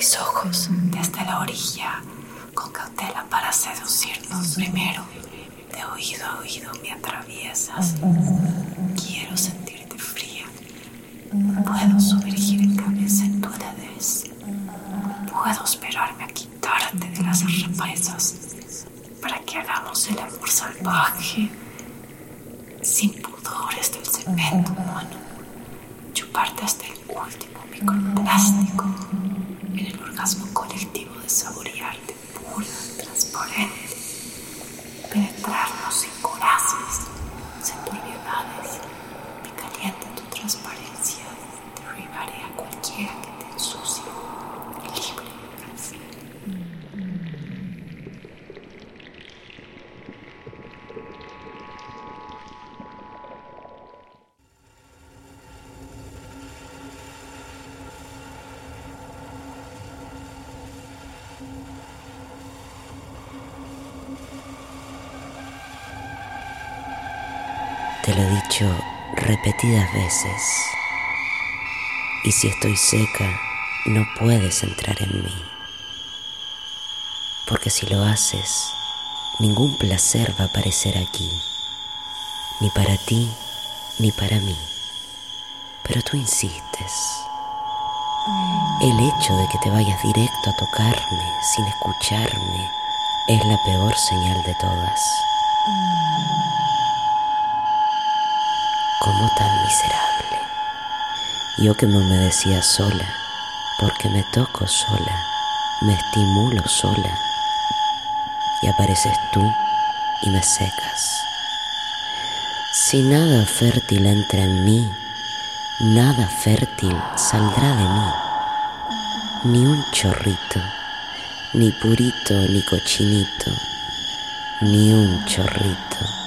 mis ojos desde la orilla con cautela para seducirnos primero. De oído a oído me atraviesas. Quiero sentirte fría. Puedo sumergir en cabeza en tu. Puedo esperarme a quitarte de las represas para que hagamos el amor salvaje, sin pudores del cemento humano, chuparte hasta el último microplástico el orgasmo colectivo de saborearte Te lo he dicho repetidas veces. Y si estoy seca, no puedes entrar en mí. Porque si lo haces, ningún placer va a aparecer aquí. Ni para ti, ni para mí. Pero tú insistes. El hecho de que te vayas directo a tocarme sin escucharme es la peor señal de todas. ¿Cómo tan miserable? Yo que me humedecía sola, porque me toco sola, me estimulo sola, y apareces tú y me secas. Si nada fértil entra en mí, nada fértil saldrá de mí, ni un chorrito, ni purito, ni cochinito, ni un chorrito.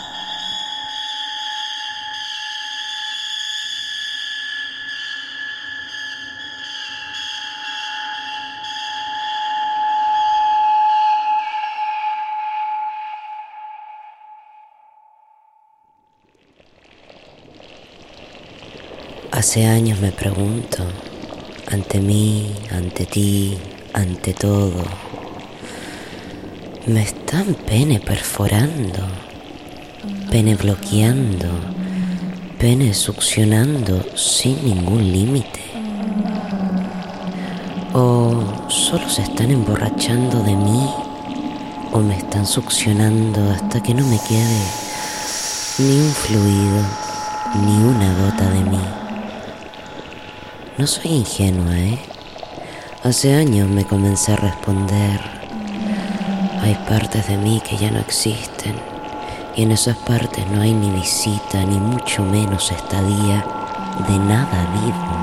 Hace años me pregunto, ante mí, ante ti, ante todo, me están pene perforando, pene bloqueando, pene succionando sin ningún límite. O solo se están emborrachando de mí, o me están succionando hasta que no me quede ni un fluido, ni una gota de mí. No soy ingenua, ¿eh? Hace años me comencé a responder. Hay partes de mí que ya no existen. Y en esas partes no hay ni visita, ni mucho menos estadía de nada vivo.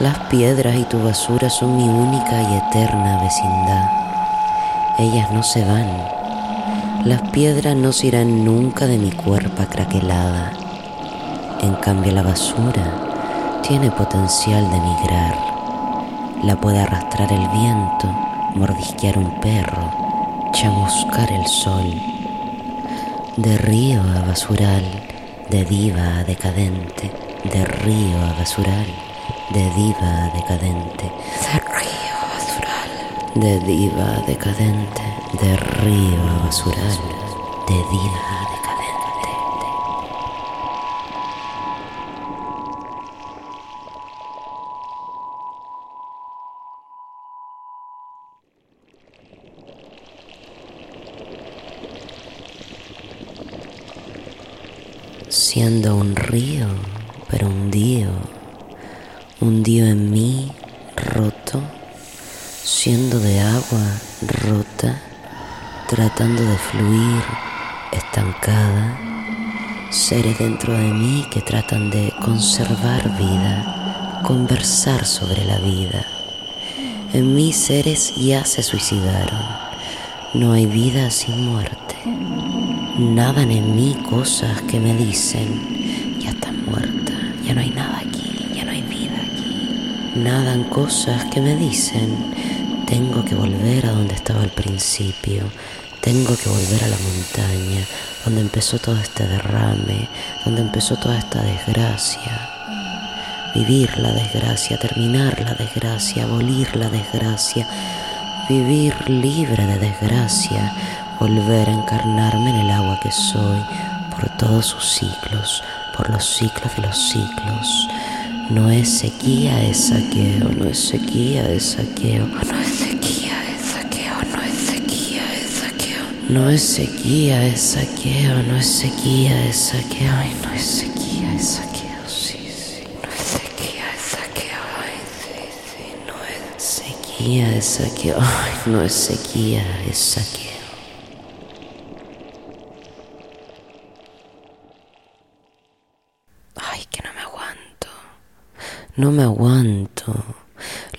Las piedras y tu basura son mi única y eterna vecindad. Ellas no se van. Las piedras no se irán nunca de mi cuerpo craquelada. En cambio la basura tiene potencial de migrar. La puede arrastrar el viento, mordisquear un perro, chamuscar el sol. De río a basural, de diva a decadente, de río a basural, de diva a decadente, de río a basural, de diva a decadente, de río a basural, de diva a decadente. Siendo un río, pero hundido, hundido en mí, roto, siendo de agua rota, tratando de fluir, estancada, seres dentro de mí que tratan de conservar vida, conversar sobre la vida. En mí seres ya se suicidaron, no hay vida sin muerte. Nadan en mí cosas que me dicen, ya estás muerta, ya no hay nada aquí, ya no hay vida aquí. Nadan cosas que me dicen, tengo que volver a donde estaba al principio, tengo que volver a la montaña, donde empezó todo este derrame, donde empezó toda esta desgracia. vivir la desgracia, terminar la desgracia, abolir la desgracia, vivir libre de desgracia, volver a encarnarme en el agua que soy por todos sus ciclos, por los ciclos de los ciclos. No es sequía, es saqueo, no es sequía, es saqueo, no es sequía, es saqueo, no es sequía, es saqueo. No es sequía, es saqueo, no es sequía, es saqueo, ay, no es sequía, es saqueo, sí, sí, no es sequía, es saqueo, ay, sí, sí, no es sequía, es saqueo, ay, no es sequía, es saqueo. Ay, que no me aguanto. No me aguanto.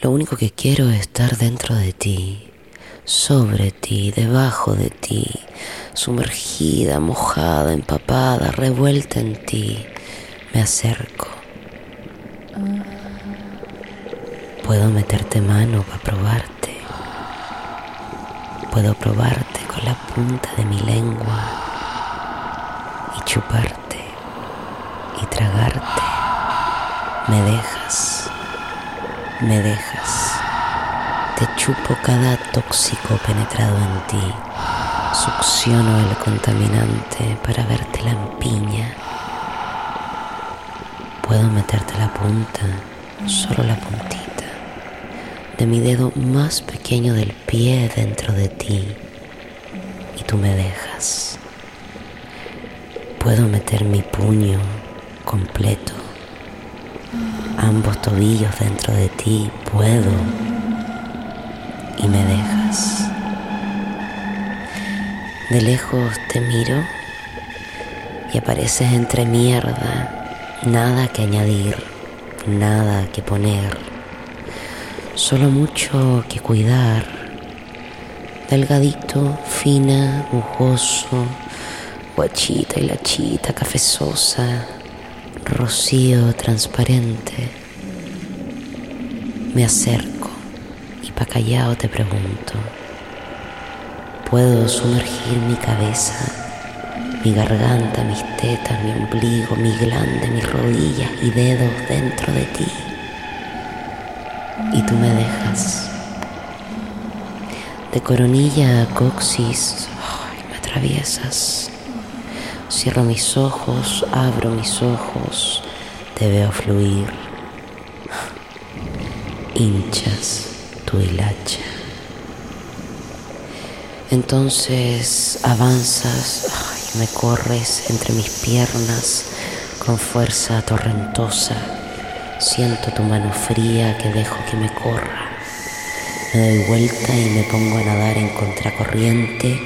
Lo único que quiero es estar dentro de ti, sobre ti, debajo de ti, sumergida, mojada, empapada, revuelta en ti. Me acerco. Puedo meterte mano para probarte. Puedo probarte con la punta de mi lengua y chuparte tragarte. Me dejas, me dejas. Te chupo cada tóxico penetrado en ti. Succiono el contaminante para verte la empiña. Puedo meterte la punta, solo la puntita, de mi dedo más pequeño del pie dentro de ti. Y tú me dejas. Puedo meter mi puño completo, ambos tobillos dentro de ti, puedo. Y me dejas. De lejos te miro y apareces entre mierda, nada que añadir, nada que poner, solo mucho que cuidar, delgadito, fina, bujoso, guachita y lachita, cafezosa, rocío transparente. Me acerco y pa' callado te pregunto, ¿puedo sumergir mi cabeza, mi garganta, mis tetas, mi ombligo, mi glande, mis rodillas y dedos dentro de ti? Y tú me dejas. De coronilla a coxis, me atraviesas. Cierro mis ojos, abro mis ojos, te veo fluir. Hinchas tu hilacha. Entonces avanzas, ay, me corres entre mis piernas con fuerza torrentosa. Siento tu mano fría que dejo que me corra. Me doy vuelta y me pongo a nadar en contracorriente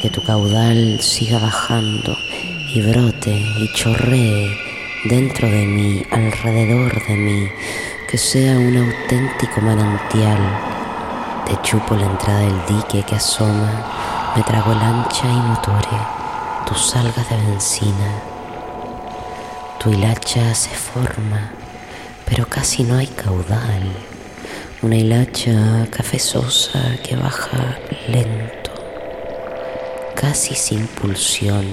que tu caudal siga bajando y brote y chorree dentro de mí, alrededor de mí, que sea un auténtico manantial. Te chupo la entrada del dique que asoma, me trago lancha y motore, tus salgas de benzina. Tu hilacha se forma, pero casi no hay caudal. Una hilacha cafezosa que baja lento, casi sin pulsión.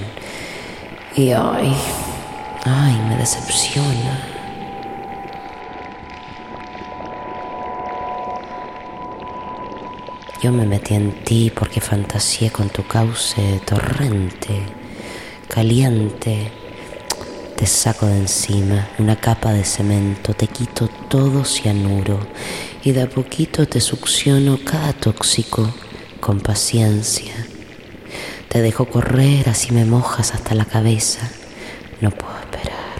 Y ay, ay, me decepciona. Yo me metí en ti porque fantaseé con tu cauce torrente, caliente. Te saco de encima una capa de cemento, te quito todo cianuro y de a poquito te succiono cada tóxico con paciencia. Te dejo correr, así me mojas hasta la cabeza. No puedo esperar,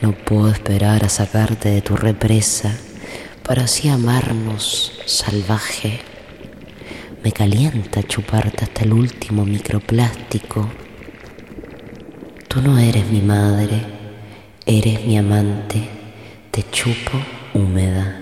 no puedo esperar a sacarte de tu represa para así amarnos salvaje. Me calienta chuparte hasta el último microplástico. Tú no eres mi madre, eres mi amante, te chupo húmeda.